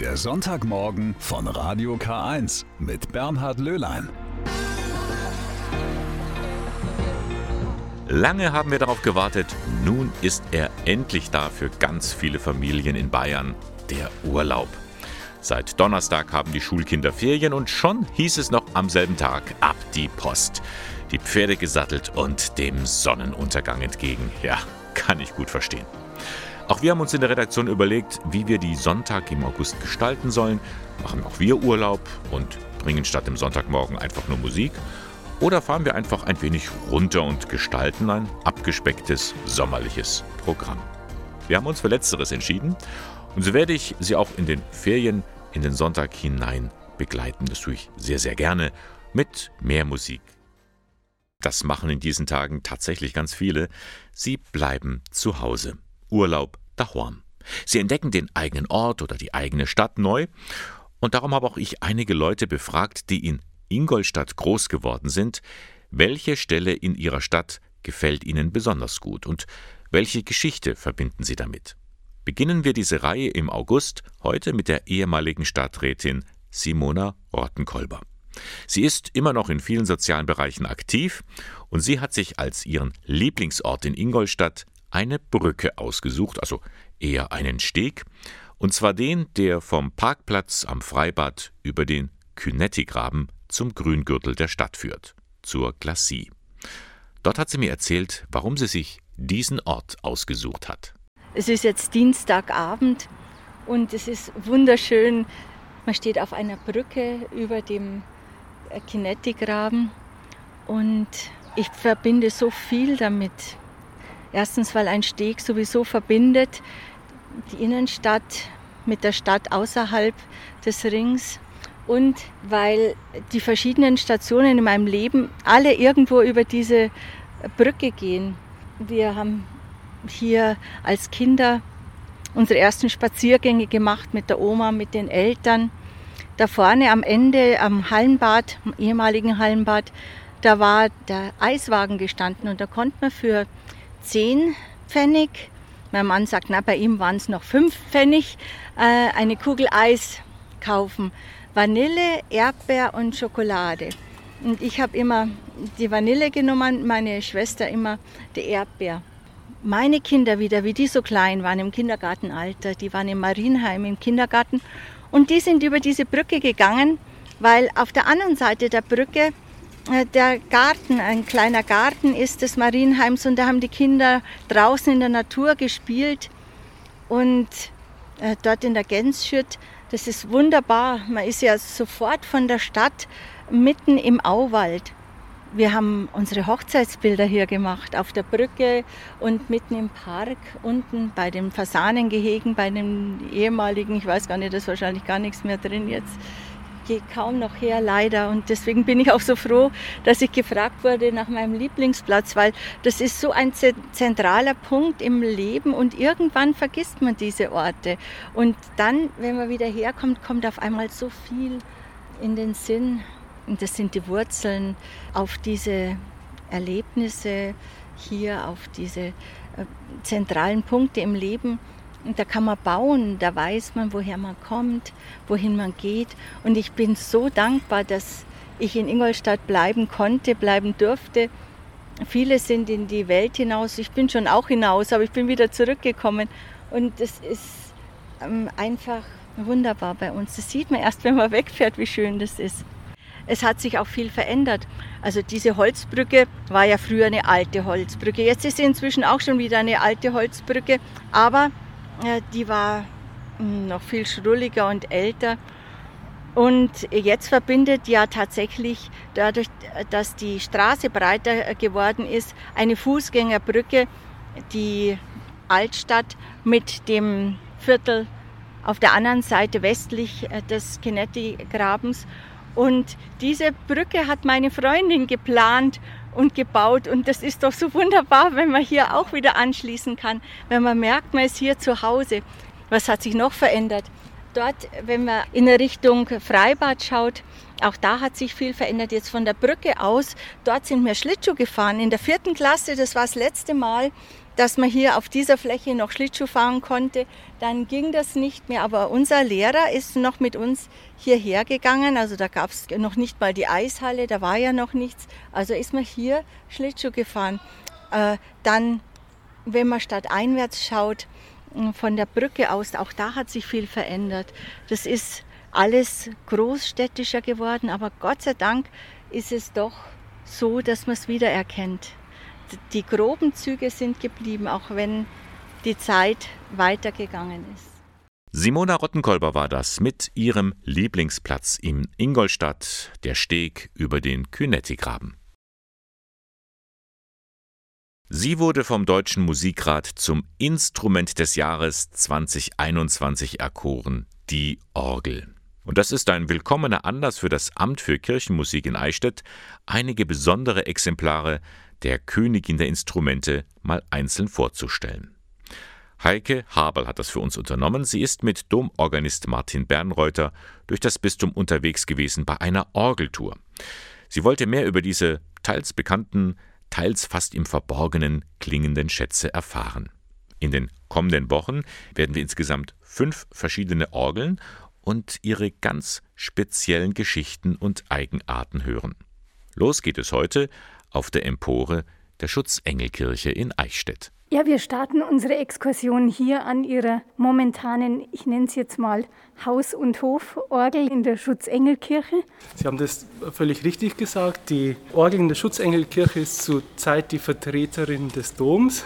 Der Sonntagmorgen von Radio K1 mit Bernhard Löhlein. Lange haben wir darauf gewartet. Nun ist er endlich da für ganz viele Familien in Bayern. Der Urlaub. Seit Donnerstag haben die Schulkinder Ferien und schon hieß es noch am selben Tag ab die Post. Die Pferde gesattelt und dem Sonnenuntergang entgegen. Ja, kann ich gut verstehen. Auch wir haben uns in der Redaktion überlegt, wie wir die Sonntag im August gestalten sollen. Machen auch wir Urlaub und bringen statt dem Sonntagmorgen einfach nur Musik? Oder fahren wir einfach ein wenig runter und gestalten ein abgespecktes sommerliches Programm? Wir haben uns für Letzteres entschieden und so werde ich Sie auch in den Ferien in den Sonntag hinein begleiten. Das tue ich sehr, sehr gerne mit mehr Musik. Das machen in diesen Tagen tatsächlich ganz viele. Sie bleiben zu Hause. Urlaub daheim. Sie entdecken den eigenen Ort oder die eigene Stadt neu. Und darum habe auch ich einige Leute befragt, die in Ingolstadt groß geworden sind, welche Stelle in ihrer Stadt gefällt ihnen besonders gut und welche Geschichte verbinden sie damit. Beginnen wir diese Reihe im August heute mit der ehemaligen Stadträtin Simona Rottenkolber. Sie ist immer noch in vielen sozialen Bereichen aktiv und sie hat sich als ihren Lieblingsort in Ingolstadt eine Brücke ausgesucht, also eher einen Steg, und zwar den, der vom Parkplatz am Freibad über den Künettigraben zum Grüngürtel der Stadt führt, zur Glacis. Dort hat sie mir erzählt, warum sie sich diesen Ort ausgesucht hat. Es ist jetzt Dienstagabend und es ist wunderschön. Man steht auf einer Brücke über dem Kinetikgraben und ich verbinde so viel damit. Erstens, weil ein Steg sowieso verbindet die Innenstadt mit der Stadt außerhalb des Rings und weil die verschiedenen Stationen in meinem Leben alle irgendwo über diese Brücke gehen. Wir haben hier als Kinder unsere ersten Spaziergänge gemacht mit der Oma, mit den Eltern. Da vorne am Ende am Hallenbad, am ehemaligen Hallenbad, da war der Eiswagen gestanden und da konnte man für 10 Pfennig, mein Mann sagt, na, bei ihm waren es noch 5 Pfennig, äh, eine Kugel Eis kaufen. Vanille, Erdbeer und Schokolade. Und ich habe immer die Vanille genommen, meine Schwester immer die Erdbeer. Meine Kinder wieder, wie die so klein waren im Kindergartenalter, die waren im Marienheim im Kindergarten und die sind über diese Brücke gegangen, weil auf der anderen Seite der Brücke der Garten, ein kleiner Garten ist des Marienheims und da haben die Kinder draußen in der Natur gespielt und äh, dort in der Gänsschütt das ist wunderbar. Man ist ja sofort von der Stadt mitten im Auwald. Wir haben unsere Hochzeitsbilder hier gemacht, auf der Brücke und mitten im Park, unten bei den Fasanengehegen, bei den ehemaligen, ich weiß gar nicht, da ist wahrscheinlich gar nichts mehr drin jetzt gehe kaum noch her, leider. Und deswegen bin ich auch so froh, dass ich gefragt wurde nach meinem Lieblingsplatz, weil das ist so ein zentraler Punkt im Leben und irgendwann vergisst man diese Orte. Und dann, wenn man wieder herkommt, kommt auf einmal so viel in den Sinn. Und das sind die Wurzeln auf diese Erlebnisse hier, auf diese äh, zentralen Punkte im Leben und da kann man bauen, da weiß man, woher man kommt, wohin man geht. Und ich bin so dankbar, dass ich in Ingolstadt bleiben konnte, bleiben durfte. Viele sind in die Welt hinaus. Ich bin schon auch hinaus, aber ich bin wieder zurückgekommen. Und es ist ähm, einfach wunderbar bei uns. Das sieht man erst, wenn man wegfährt, wie schön das ist. Es hat sich auch viel verändert. Also diese Holzbrücke war ja früher eine alte Holzbrücke. Jetzt ist sie inzwischen auch schon wieder eine alte Holzbrücke. Aber die war hm, noch viel schrulliger und älter. Und jetzt verbindet ja tatsächlich dadurch, dass die Straße breiter geworden ist, eine Fußgängerbrücke die Altstadt mit dem Viertel auf der anderen Seite westlich äh, des Kinetti-Grabens. Und diese Brücke hat meine Freundin geplant und gebaut. Und das ist doch so wunderbar, wenn man hier auch wieder anschließen kann, wenn man merkt, man ist hier zu Hause. Was hat sich noch verändert? Dort, wenn man in Richtung Freibad schaut, auch da hat sich viel verändert. Jetzt von der Brücke aus, dort sind wir Schlittschuh gefahren. In der vierten Klasse, das war das letzte Mal, dass man hier auf dieser Fläche noch Schlittschuh fahren konnte. Dann ging das nicht mehr, aber unser Lehrer ist noch mit uns hierher gegangen. Also da gab es noch nicht mal die Eishalle, da war ja noch nichts. Also ist man hier Schlittschuh gefahren. Äh, dann, wenn man stadteinwärts schaut, von der Brücke aus, auch da hat sich viel verändert. Das ist alles großstädtischer geworden, aber Gott sei Dank ist es doch so, dass man es wiedererkennt. Die groben Züge sind geblieben, auch wenn die Zeit weitergegangen ist. Simona Rottenkolber war das mit ihrem Lieblingsplatz in Ingolstadt, der Steg über den Kynettigraben. Sie wurde vom Deutschen Musikrat zum Instrument des Jahres 2021 erkoren, die Orgel. Und das ist ein willkommener Anlass für das Amt für Kirchenmusik in Eichstätt, einige besondere Exemplare der Königin der Instrumente mal einzeln vorzustellen. Heike Habel hat das für uns unternommen. Sie ist mit Domorganist Martin Bernreuter durch das Bistum unterwegs gewesen bei einer Orgeltour. Sie wollte mehr über diese teils bekannten, teils fast im Verborgenen klingenden Schätze erfahren. In den kommenden Wochen werden wir insgesamt fünf verschiedene Orgeln und ihre ganz speziellen Geschichten und Eigenarten hören. Los geht es heute auf der Empore der Schutzengelkirche in Eichstätt. Ja, wir starten unsere Exkursion hier an ihrer momentanen, ich nenne es jetzt mal Haus- und Hoforgel in der Schutzengelkirche. Sie haben das völlig richtig gesagt. Die Orgel in der Schutzengelkirche ist zurzeit die Vertreterin des Doms.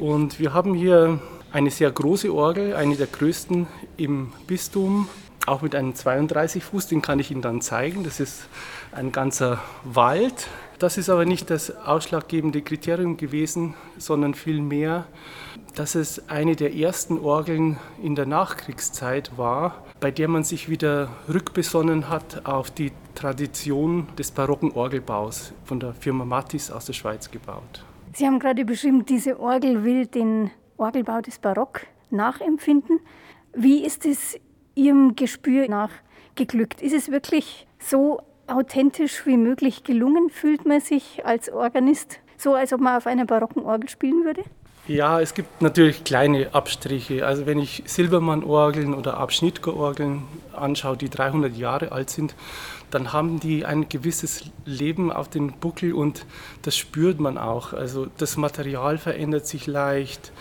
Und wir haben hier eine sehr große Orgel, eine der größten im Bistum, auch mit einem 32 Fuß, den kann ich Ihnen dann zeigen. Das ist ein ganzer Wald das ist aber nicht das ausschlaggebende Kriterium gewesen, sondern vielmehr, dass es eine der ersten Orgeln in der Nachkriegszeit war, bei der man sich wieder rückbesonnen hat auf die Tradition des barocken Orgelbaus von der Firma Mattis aus der Schweiz gebaut. Sie haben gerade beschrieben, diese Orgel will den Orgelbau des Barock nachempfinden. Wie ist es Ihrem Gespür nach geglückt? Ist es wirklich so authentisch wie möglich gelungen? Fühlt man sich als Organist so, als ob man auf einer barocken Orgel spielen würde? Ja, es gibt natürlich kleine Abstriche. Also wenn ich Silbermann-Orgeln oder Abschnittger-Orgeln anschaue, die 300 Jahre alt sind, dann haben die ein gewisses Leben auf den Buckel und das spürt man auch. Also das Material verändert sich leicht.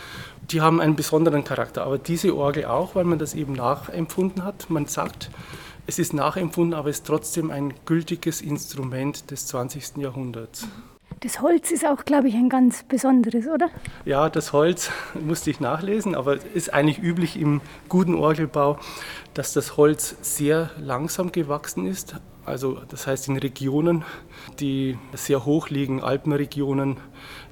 Die haben einen besonderen Charakter, aber diese Orgel auch, weil man das eben nachempfunden hat. Man sagt, es ist nachempfunden, aber es ist trotzdem ein gültiges Instrument des 20. Jahrhunderts. Das Holz ist auch, glaube ich, ein ganz besonderes, oder? Ja, das Holz musste ich nachlesen, aber es ist eigentlich üblich im guten Orgelbau, dass das Holz sehr langsam gewachsen ist. Also das heißt in Regionen, die sehr hoch liegen, Alpenregionen,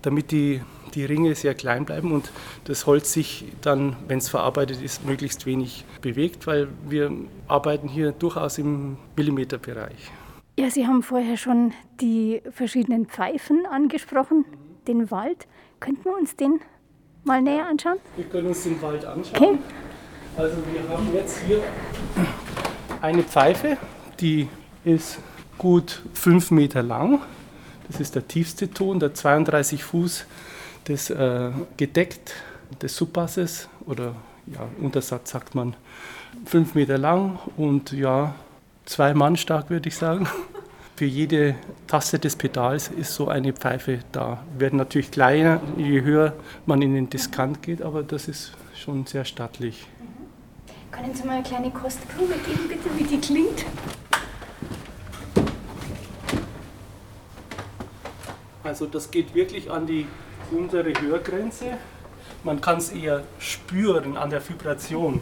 damit die die Ringe sehr klein bleiben und das Holz sich dann, wenn es verarbeitet ist, möglichst wenig bewegt, weil wir arbeiten hier durchaus im Millimeterbereich. Ja, Sie haben vorher schon die verschiedenen Pfeifen angesprochen, den Wald. Könnten wir uns den mal näher anschauen? Wir können uns den Wald anschauen. Okay. Also wir haben jetzt hier eine Pfeife, die ist gut fünf Meter lang. Das ist der tiefste Ton, der 32 Fuß des äh, gedeckt des Subpasses oder ja, Untersatz sagt man fünf Meter lang und ja zwei Mann stark würde ich sagen. Für jede Taste des Pedals ist so eine Pfeife da. Werden natürlich kleiner, je höher man in den Diskant geht, aber das ist schon sehr stattlich. Können Sie mal eine kleine Kostprobe geben, bitte, wie die klingt? Also das geht wirklich an die unsere Hörgrenze. Man kann es eher spüren an der Vibration.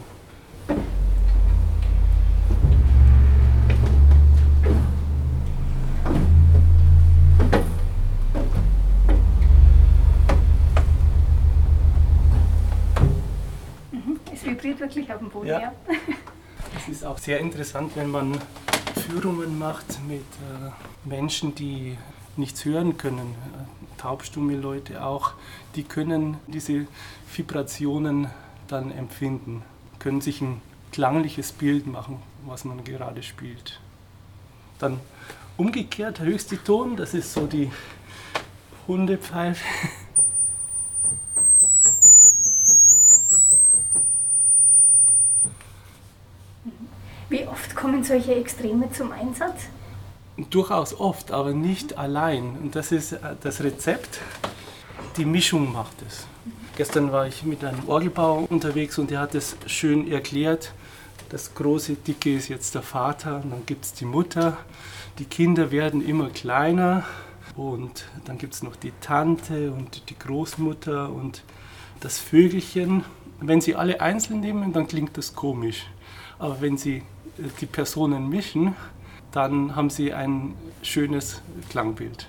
Mhm, es vibriert wirklich auf dem Boden, ja. ja. Es ist auch sehr interessant, wenn man Führungen macht mit äh, Menschen, die nichts hören können, taubstumme Leute auch, die können diese Vibrationen dann empfinden, können sich ein klangliches Bild machen, was man gerade spielt. Dann umgekehrt höchste Ton, das ist so die Hundepfeife. Wie oft kommen solche Extreme zum Einsatz? Durchaus oft, aber nicht allein. Und das ist äh, das Rezept. Die Mischung macht es. Gestern war ich mit einem Orgelbauer unterwegs und der hat es schön erklärt. Das große, dicke ist jetzt der Vater und dann gibt es die Mutter. Die Kinder werden immer kleiner und dann gibt es noch die Tante und die Großmutter und das Vögelchen. Wenn Sie alle einzeln nehmen, dann klingt das komisch. Aber wenn Sie äh, die Personen mischen, dann haben Sie ein schönes Klangbild.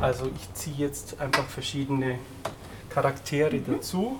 Also ich ziehe jetzt einfach verschiedene Charaktere dazu.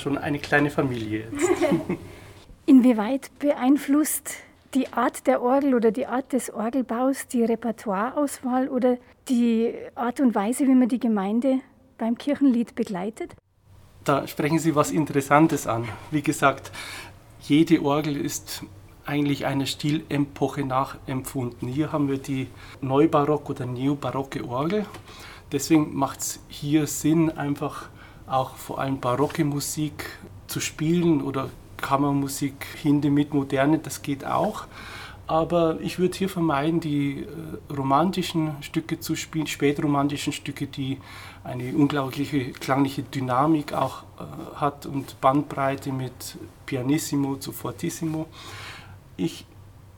Schon eine kleine Familie jetzt. Inwieweit beeinflusst die Art der Orgel oder die Art des Orgelbaus die Repertoireauswahl oder die Art und Weise, wie man die Gemeinde beim Kirchenlied begleitet? Da sprechen Sie was Interessantes an. Wie gesagt, jede Orgel ist eigentlich einer Stilepoche nachempfunden. Hier haben wir die Neubarock- oder Neobarocke Orgel. Deswegen macht es hier Sinn, einfach auch vor allem barocke Musik zu spielen oder Kammermusik Hinde mit Moderne, das geht auch. Aber ich würde hier vermeiden, die äh, romantischen Stücke zu spielen, spätromantischen Stücke, die eine unglaubliche klangliche Dynamik auch äh, hat und Bandbreite mit Pianissimo zu Fortissimo. Ich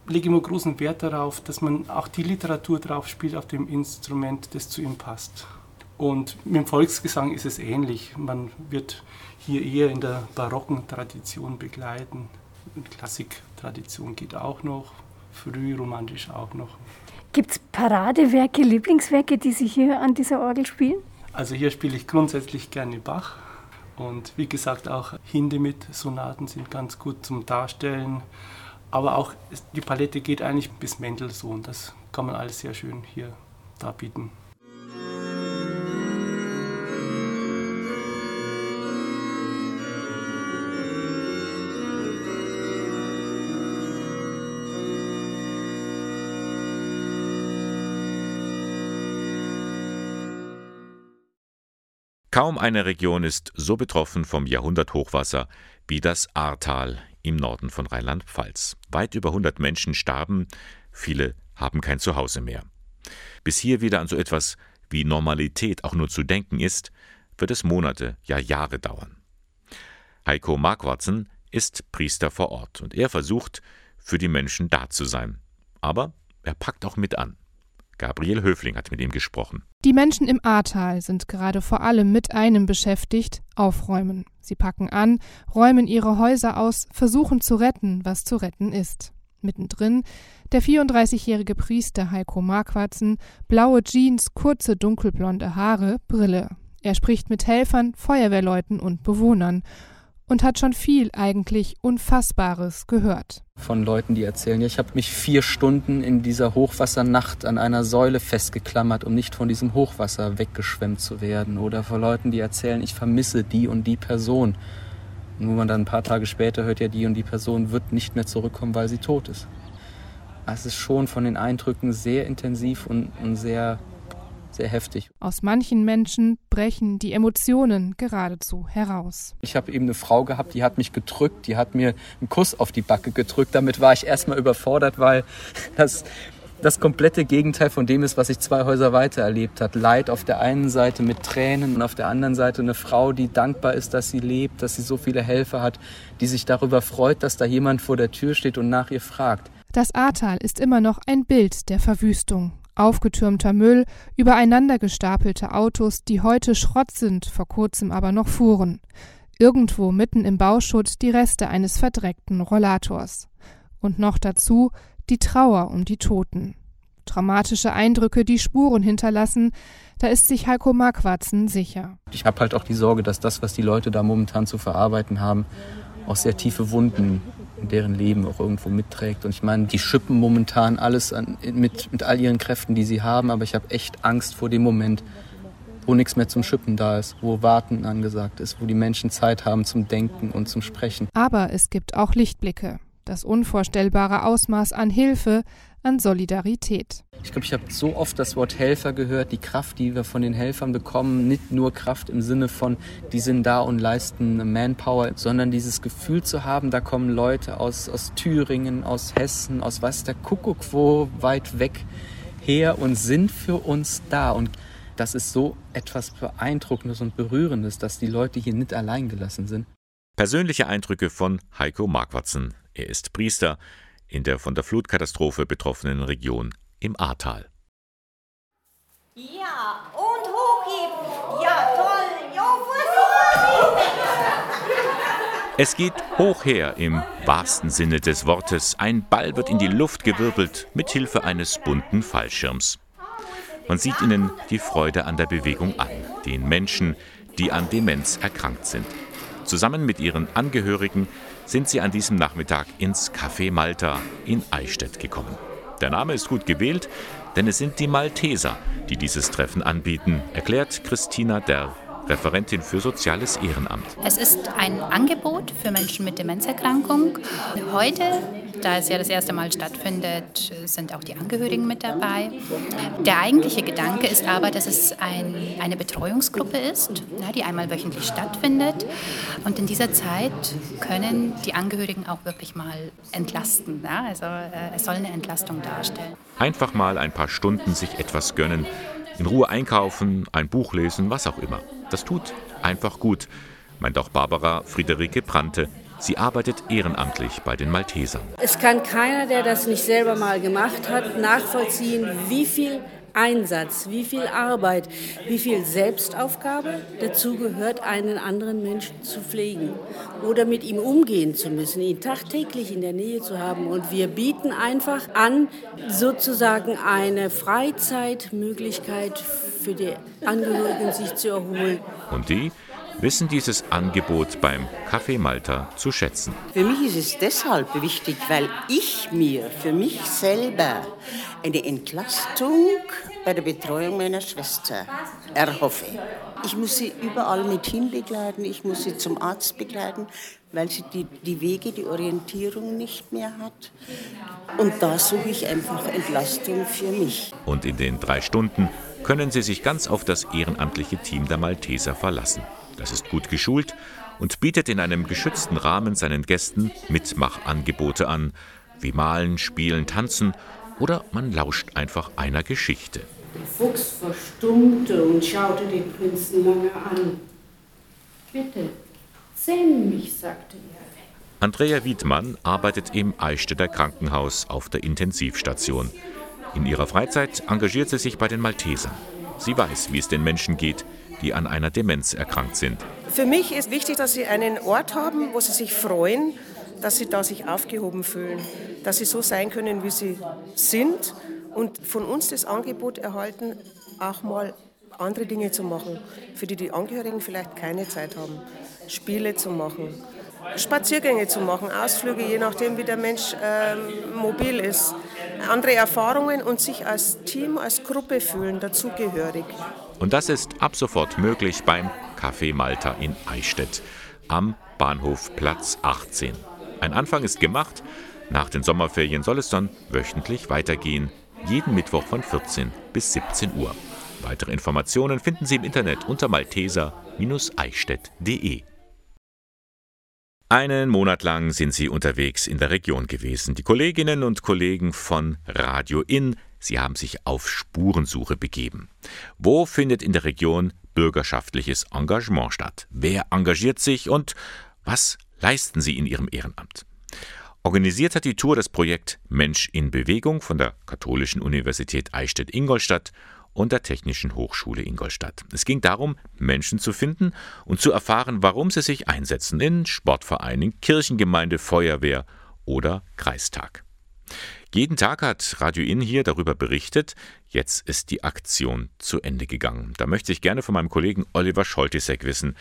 lege immer großen Wert darauf, dass man auch die Literatur drauf spielt auf dem Instrument, das zu ihm passt. Und mit dem Volksgesang ist es ähnlich. Man wird hier eher in der barocken Tradition begleiten. Klassiktradition geht auch noch, frühromantisch auch noch. Gibt es Paradewerke, Lieblingswerke, die Sie hier an dieser Orgel spielen? Also hier spiele ich grundsätzlich gerne Bach. Und wie gesagt, auch Hindemith-Sonaten sind ganz gut zum Darstellen. Aber auch die Palette geht eigentlich bis Mendelssohn. Das kann man alles sehr schön hier darbieten. Kaum eine Region ist so betroffen vom Jahrhunderthochwasser wie das Ahrtal im Norden von Rheinland-Pfalz. Weit über 100 Menschen starben, viele haben kein Zuhause mehr. Bis hier wieder an so etwas wie Normalität auch nur zu denken ist, wird es Monate, ja Jahre dauern. Heiko Marquartzen ist Priester vor Ort und er versucht, für die Menschen da zu sein. Aber er packt auch mit an. Gabriel Höfling hat mit ihm gesprochen. Die Menschen im Ahrtal sind gerade vor allem mit einem beschäftigt, aufräumen. Sie packen an, räumen ihre Häuser aus, versuchen zu retten, was zu retten ist. Mittendrin der 34-jährige Priester Heiko Marquartzen, blaue Jeans, kurze dunkelblonde Haare, Brille. Er spricht mit Helfern, Feuerwehrleuten und Bewohnern und hat schon viel eigentlich Unfassbares gehört. Von Leuten, die erzählen, ja, ich habe mich vier Stunden in dieser Hochwassernacht an einer Säule festgeklammert, um nicht von diesem Hochwasser weggeschwemmt zu werden. Oder von Leuten, die erzählen, ich vermisse die und die Person. Wo man dann ein paar Tage später hört, ja, die und die Person wird nicht mehr zurückkommen, weil sie tot ist. Es ist schon von den Eindrücken sehr intensiv und, und sehr sehr heftig. Aus manchen Menschen brechen die Emotionen geradezu heraus. Ich habe eben eine Frau gehabt, die hat mich gedrückt, die hat mir einen Kuss auf die Backe gedrückt. Damit war ich erstmal überfordert, weil das das komplette Gegenteil von dem ist, was ich zwei Häuser weiter erlebt hat. Leid auf der einen Seite mit Tränen und auf der anderen Seite eine Frau, die dankbar ist, dass sie lebt, dass sie so viele Helfer hat, die sich darüber freut, dass da jemand vor der Tür steht und nach ihr fragt. Das Ahrtal ist immer noch ein Bild der Verwüstung aufgetürmter Müll, übereinander gestapelte Autos, die heute Schrott sind, vor kurzem aber noch fuhren. Irgendwo mitten im Bauschutt die Reste eines verdreckten Rollators. Und noch dazu die Trauer um die Toten. Traumatische Eindrücke, die Spuren hinterlassen, da ist sich Heiko Marquartzen sicher. Ich habe halt auch die Sorge, dass das, was die Leute da momentan zu verarbeiten haben, auch sehr tiefe Wunden in deren Leben auch irgendwo mitträgt. Und ich meine, die schippen momentan alles an, mit, mit all ihren Kräften, die sie haben, aber ich habe echt Angst vor dem Moment, wo nichts mehr zum Schippen da ist, wo Warten angesagt ist, wo die Menschen Zeit haben zum Denken und zum Sprechen. Aber es gibt auch Lichtblicke. Das unvorstellbare Ausmaß an Hilfe, an Solidarität. Ich glaube, ich habe so oft das Wort Helfer gehört, die Kraft, die wir von den Helfern bekommen, nicht nur Kraft im Sinne von, die sind da und leisten Manpower, sondern dieses Gefühl zu haben, da kommen Leute aus, aus Thüringen, aus Hessen, aus was der Kuckuck wo weit weg her und sind für uns da. Und das ist so etwas Beeindruckendes und Berührendes, dass die Leute hier nicht allein gelassen sind. Persönliche Eindrücke von Heiko Marquartzen. Er ist Priester in der von der Flutkatastrophe betroffenen Region im Ahrtal. Ja, und hochheben. Ja, toll. Ja, Vorsicht, Es geht hoch her im wahrsten Sinne des Wortes. Ein Ball wird in die Luft gewirbelt mit Hilfe eines bunten Fallschirms. Man sieht ihnen die Freude an der Bewegung an, den Menschen, die an Demenz erkrankt sind. Zusammen mit ihren Angehörigen sind sie an diesem Nachmittag ins Café Malta in Eichstätt gekommen. Der Name ist gut gewählt, denn es sind die Malteser, die dieses Treffen anbieten, erklärt Christina Derr, Referentin für Soziales Ehrenamt. Es ist ein Angebot für Menschen mit Demenzerkrankung. Heute, da es ja das erste Mal stattfindet, sind auch die Angehörigen mit dabei. Der eigentliche Gedanke ist aber, dass es ein, eine Betreuungsgruppe ist, die einmal wöchentlich stattfindet. Und in dieser Zeit können die Angehörigen auch wirklich mal entlasten. Also äh, es soll eine Entlastung darstellen. Einfach mal ein paar Stunden sich etwas gönnen, in Ruhe einkaufen, ein Buch lesen, was auch immer. Das tut einfach gut, meint auch Barbara Friederike Brante. Sie arbeitet ehrenamtlich bei den Maltesern. Es kann keiner, der das nicht selber mal gemacht hat, nachvollziehen, wie viel Einsatz, wie viel Arbeit, wie viel Selbstaufgabe dazu gehört, einen anderen Menschen zu pflegen oder mit ihm umgehen zu müssen, ihn tagtäglich in der Nähe zu haben. Und wir bieten einfach an, sozusagen eine Freizeitmöglichkeit für die Angehörigen, sich zu erholen. Und die wissen dieses Angebot beim Café Malta zu schätzen. Für mich ist es deshalb wichtig, weil ich mir für mich selber eine Entlastung bei der Betreuung meiner Schwester erhoffe. Ich muss sie überall mit hinbegleiten, ich muss sie zum Arzt begleiten, weil sie die, die Wege, die Orientierung nicht mehr hat. Und da suche ich einfach Entlastung für mich. Und in den drei Stunden können sie sich ganz auf das ehrenamtliche Team der Malteser verlassen. Das ist gut geschult und bietet in einem geschützten Rahmen seinen Gästen Mitmachangebote an, wie Malen, Spielen, Tanzen oder man lauscht einfach einer Geschichte. Der Fuchs verstummte und schaute den Prinzen lange an. Bitte, zähm mich, sagte er. Andrea Wiedmann arbeitet im Eichstätter Krankenhaus auf der Intensivstation. In ihrer Freizeit engagiert sie sich bei den Maltesern. Sie weiß, wie es den Menschen geht, die an einer Demenz erkrankt sind. Für mich ist wichtig, dass sie einen Ort haben, wo sie sich freuen, dass sie da sich aufgehoben fühlen, dass sie so sein können, wie sie sind und von uns das Angebot erhalten, auch mal andere Dinge zu machen, für die die Angehörigen vielleicht keine Zeit haben. Spiele zu machen, Spaziergänge zu machen, Ausflüge, je nachdem, wie der Mensch ähm, mobil ist, andere Erfahrungen und sich als Team, als Gruppe fühlen, dazugehörig. Und das ist ab sofort möglich beim Café Malta in Eichstätt am Bahnhof Platz 18. Ein Anfang ist gemacht. Nach den Sommerferien soll es dann wöchentlich weitergehen, jeden Mittwoch von 14 bis 17 Uhr. Weitere Informationen finden Sie im Internet unter malteser-eichstätt.de. Einen Monat lang sind sie unterwegs in der Region gewesen. Die Kolleginnen und Kollegen von Radio In, sie haben sich auf Spurensuche begeben. Wo findet in der Region bürgerschaftliches Engagement statt? Wer engagiert sich und was leisten sie in ihrem Ehrenamt? Organisiert hat die Tour das Projekt Mensch in Bewegung von der Katholischen Universität Eichstätt-Ingolstadt und der Technischen Hochschule Ingolstadt. Es ging darum, Menschen zu finden und zu erfahren, warum sie sich einsetzen in Sportvereinen, Kirchengemeinde, Feuerwehr oder Kreistag. Jeden Tag hat Radio Inn hier darüber berichtet. Jetzt ist die Aktion zu Ende gegangen. Da möchte ich gerne von meinem Kollegen Oliver Scholtisek wissen,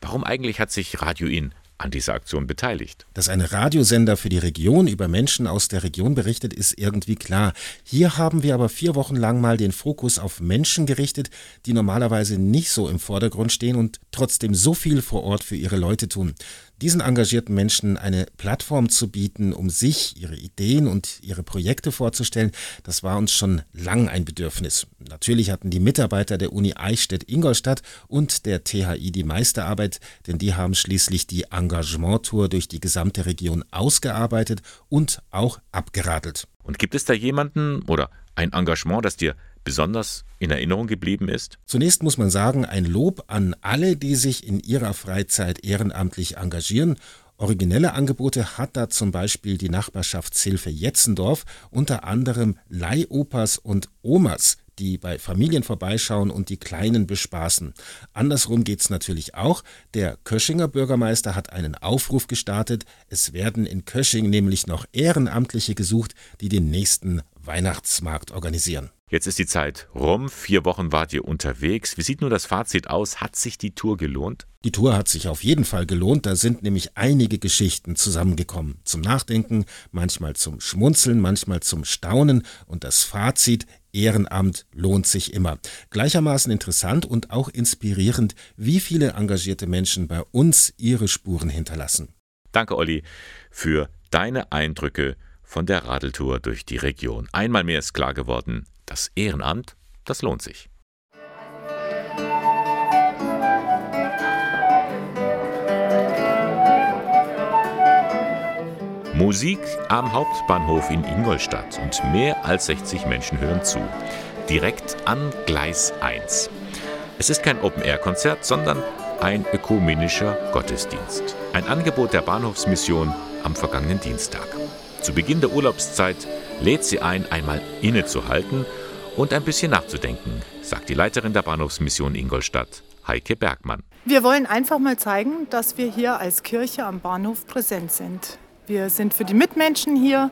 warum eigentlich hat sich Radio Inn an dieser Aktion beteiligt. Dass ein Radiosender für die Region über Menschen aus der Region berichtet, ist irgendwie klar. Hier haben wir aber vier Wochen lang mal den Fokus auf Menschen gerichtet, die normalerweise nicht so im Vordergrund stehen und trotzdem so viel vor Ort für ihre Leute tun diesen engagierten Menschen eine Plattform zu bieten, um sich, ihre Ideen und ihre Projekte vorzustellen, das war uns schon lang ein Bedürfnis. Natürlich hatten die Mitarbeiter der Uni Eichstätt-Ingolstadt und der THI die meiste Arbeit, denn die haben schließlich die Engagementtour durch die gesamte Region ausgearbeitet und auch abgeradelt. Und gibt es da jemanden oder ein Engagement, das dir besonders in Erinnerung geblieben ist? Zunächst muss man sagen, ein Lob an alle, die sich in ihrer Freizeit ehrenamtlich engagieren. Originelle Angebote hat da zum Beispiel die Nachbarschaftshilfe Jetzendorf, unter anderem Leihopas und Omas, die bei Familien vorbeischauen und die Kleinen bespaßen. Andersrum geht's natürlich auch. Der Köschinger Bürgermeister hat einen Aufruf gestartet. Es werden in Kösching nämlich noch Ehrenamtliche gesucht, die den nächsten Weihnachtsmarkt organisieren. Jetzt ist die Zeit rum, vier Wochen wart ihr unterwegs. Wie sieht nur das Fazit aus? Hat sich die Tour gelohnt? Die Tour hat sich auf jeden Fall gelohnt. Da sind nämlich einige Geschichten zusammengekommen. Zum Nachdenken, manchmal zum Schmunzeln, manchmal zum Staunen. Und das Fazit, Ehrenamt lohnt sich immer. Gleichermaßen interessant und auch inspirierend, wie viele engagierte Menschen bei uns ihre Spuren hinterlassen. Danke, Olli, für deine Eindrücke von der Radeltour durch die Region. Einmal mehr ist klar geworden, das Ehrenamt, das lohnt sich. Musik am Hauptbahnhof in Ingolstadt und mehr als 60 Menschen hören zu. Direkt an Gleis 1. Es ist kein Open-Air-Konzert, sondern ein ökumenischer Gottesdienst. Ein Angebot der Bahnhofsmission am vergangenen Dienstag. Zu Beginn der Urlaubszeit lädt sie ein, einmal innezuhalten und ein bisschen nachzudenken, sagt die Leiterin der Bahnhofsmission Ingolstadt, Heike Bergmann. Wir wollen einfach mal zeigen, dass wir hier als Kirche am Bahnhof präsent sind. Wir sind für die Mitmenschen hier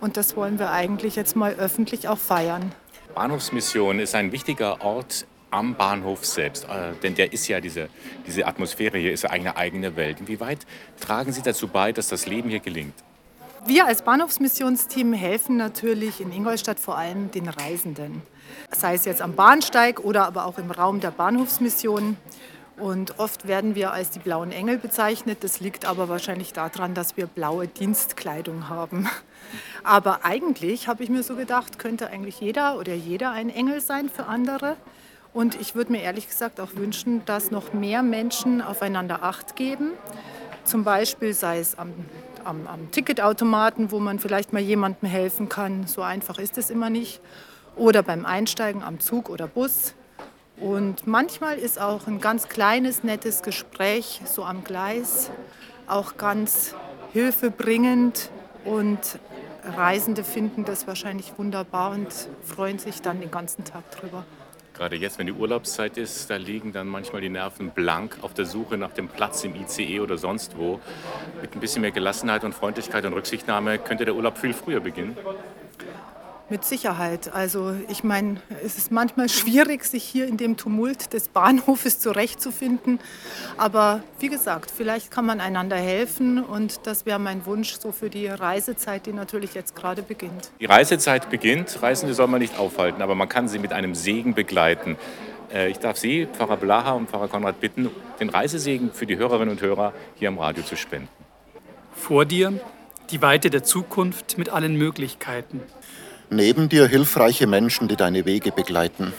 und das wollen wir eigentlich jetzt mal öffentlich auch feiern. Bahnhofsmission ist ein wichtiger Ort am Bahnhof selbst, äh, denn der ist ja diese, diese Atmosphäre hier ist eine eigene Welt. Inwieweit tragen Sie dazu bei, dass das Leben hier gelingt? Wir als Bahnhofsmissionsteam helfen natürlich in Ingolstadt vor allem den Reisenden. Sei es jetzt am Bahnsteig oder aber auch im Raum der Bahnhofsmission. Und oft werden wir als die blauen Engel bezeichnet. Das liegt aber wahrscheinlich daran, dass wir blaue Dienstkleidung haben. Aber eigentlich habe ich mir so gedacht, könnte eigentlich jeder oder jeder ein Engel sein für andere. Und ich würde mir ehrlich gesagt auch wünschen, dass noch mehr Menschen aufeinander Acht geben. Zum Beispiel sei es am am, am Ticketautomaten, wo man vielleicht mal jemandem helfen kann. So einfach ist es immer nicht. Oder beim Einsteigen am Zug oder Bus. Und manchmal ist auch ein ganz kleines, nettes Gespräch so am Gleis auch ganz hilfebringend und Reisende finden das wahrscheinlich wunderbar und freuen sich dann den ganzen Tag drüber. Gerade jetzt, wenn die Urlaubszeit ist, da liegen dann manchmal die Nerven blank auf der Suche nach dem Platz im ICE oder sonst wo. Mit ein bisschen mehr Gelassenheit und Freundlichkeit und Rücksichtnahme könnte der Urlaub viel früher beginnen. Mit Sicherheit. Also ich meine, es ist manchmal schwierig, sich hier in dem Tumult des Bahnhofes zurechtzufinden. Aber wie gesagt, vielleicht kann man einander helfen und das wäre mein Wunsch so für die Reisezeit, die natürlich jetzt gerade beginnt. Die Reisezeit beginnt. Reisende soll man nicht aufhalten, aber man kann sie mit einem Segen begleiten. Äh, ich darf Sie, Pfarrer Blaha und Pfarrer Konrad, bitten, den Reisesegen für die Hörerinnen und Hörer hier am Radio zu spenden. Vor dir die Weite der Zukunft mit allen Möglichkeiten. Neben dir hilfreiche Menschen, die deine Wege begleiten.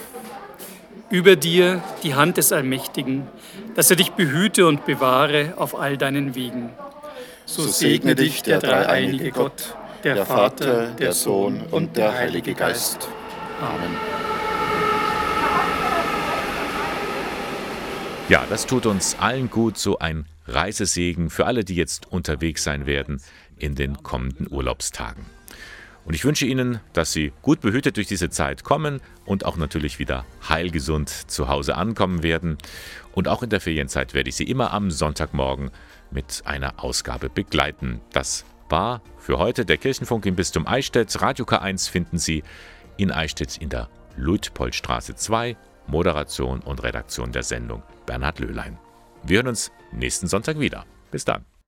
Über dir die Hand des Allmächtigen, dass er dich behüte und bewahre auf all deinen Wegen. So segne dich der dreieinige Gott, der Vater, der Sohn und der Heilige Geist. Amen. Ja, das tut uns allen gut, so ein Reisesegen für alle, die jetzt unterwegs sein werden in den kommenden Urlaubstagen. Und ich wünsche Ihnen, dass Sie gut behütet durch diese Zeit kommen und auch natürlich wieder heilgesund zu Hause ankommen werden. Und auch in der Ferienzeit werde ich Sie immer am Sonntagmorgen mit einer Ausgabe begleiten. Das war für heute der Kirchenfunk im Bistum Eichstätt. Radio K1 finden Sie in Eichstätt in der Luitpoldstraße 2. Moderation und Redaktion der Sendung Bernhard Löhlein. Wir hören uns nächsten Sonntag wieder. Bis dann.